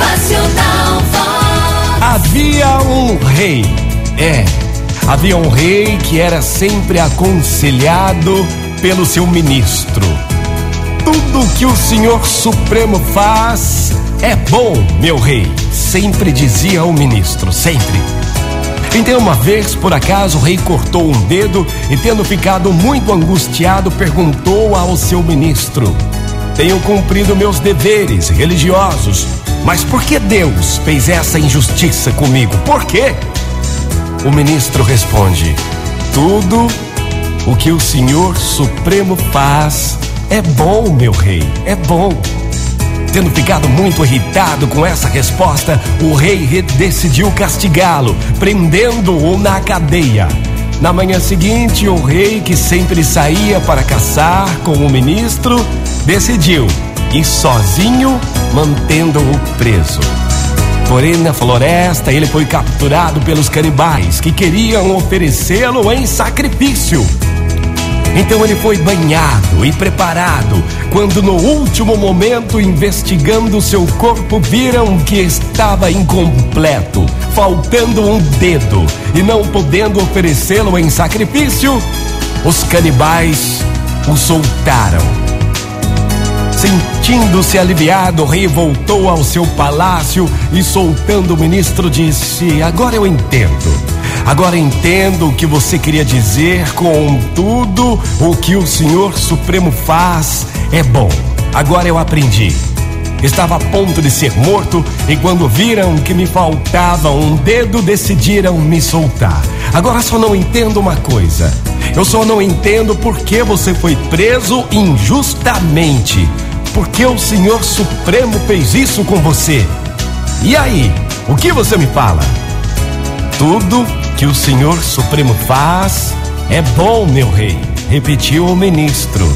Motivacional Vox. Havia um rei, é, havia um rei que era sempre aconselhado pelo seu ministro. Tudo que o Senhor Supremo faz é bom, meu rei, sempre dizia o ministro, sempre. Então, uma vez, por acaso, o rei cortou um dedo e, tendo ficado muito angustiado, perguntou ao seu ministro: Tenho cumprido meus deveres religiosos, mas por que Deus fez essa injustiça comigo? Por quê? O ministro responde: Tudo o que o Senhor Supremo faz é bom, meu rei, é bom. Tendo ficado muito irritado com essa resposta, o rei decidiu castigá-lo, prendendo-o na cadeia. Na manhã seguinte, o rei, que sempre saía para caçar com o ministro, decidiu ir sozinho, mantendo-o preso. Porém, na floresta, ele foi capturado pelos canibais que queriam oferecê-lo em sacrifício. Então ele foi banhado e preparado. Quando no último momento, investigando seu corpo, viram que estava incompleto, faltando um dedo e não podendo oferecê-lo em sacrifício, os canibais o soltaram. Sentindo-se aliviado, rei voltou ao seu palácio e, soltando o ministro, disse: Agora eu entendo. Agora entendo o que você queria dizer com tudo o que o Senhor Supremo faz é bom. Agora eu aprendi. Estava a ponto de ser morto e quando viram que me faltava um dedo, decidiram me soltar. Agora só não entendo uma coisa. Eu só não entendo por que você foi preso injustamente. Por que o Senhor Supremo fez isso com você? E aí, o que você me fala? Tudo que o Senhor Supremo faz é bom, meu rei, repetiu o ministro.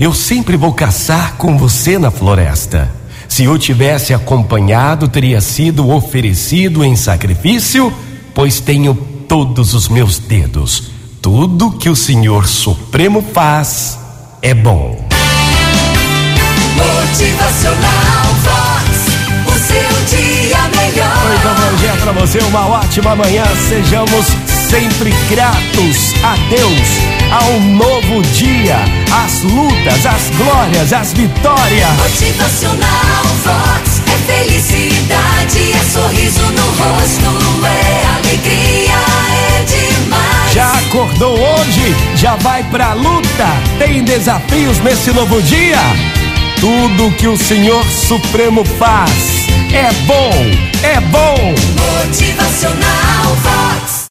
Eu sempre vou caçar com você na floresta. Se eu tivesse acompanhado, teria sido oferecido em sacrifício, pois tenho todos os meus dedos. Tudo que o Senhor Supremo faz é bom. Motivacional Vox. O seu dia melhor. Então, bom dia pra você, uma ótima manhã. Sejamos sempre gratos a Deus, ao novo dia, às lutas, às glórias, às vitórias. Motivacional Vox. É felicidade, é sorriso no rosto, é alegria, é demais. Já acordou hoje? Já vai pra luta? Tem desafios nesse novo dia? Tudo que o Senhor Supremo faz é bom, é bom. Motivacional Vox.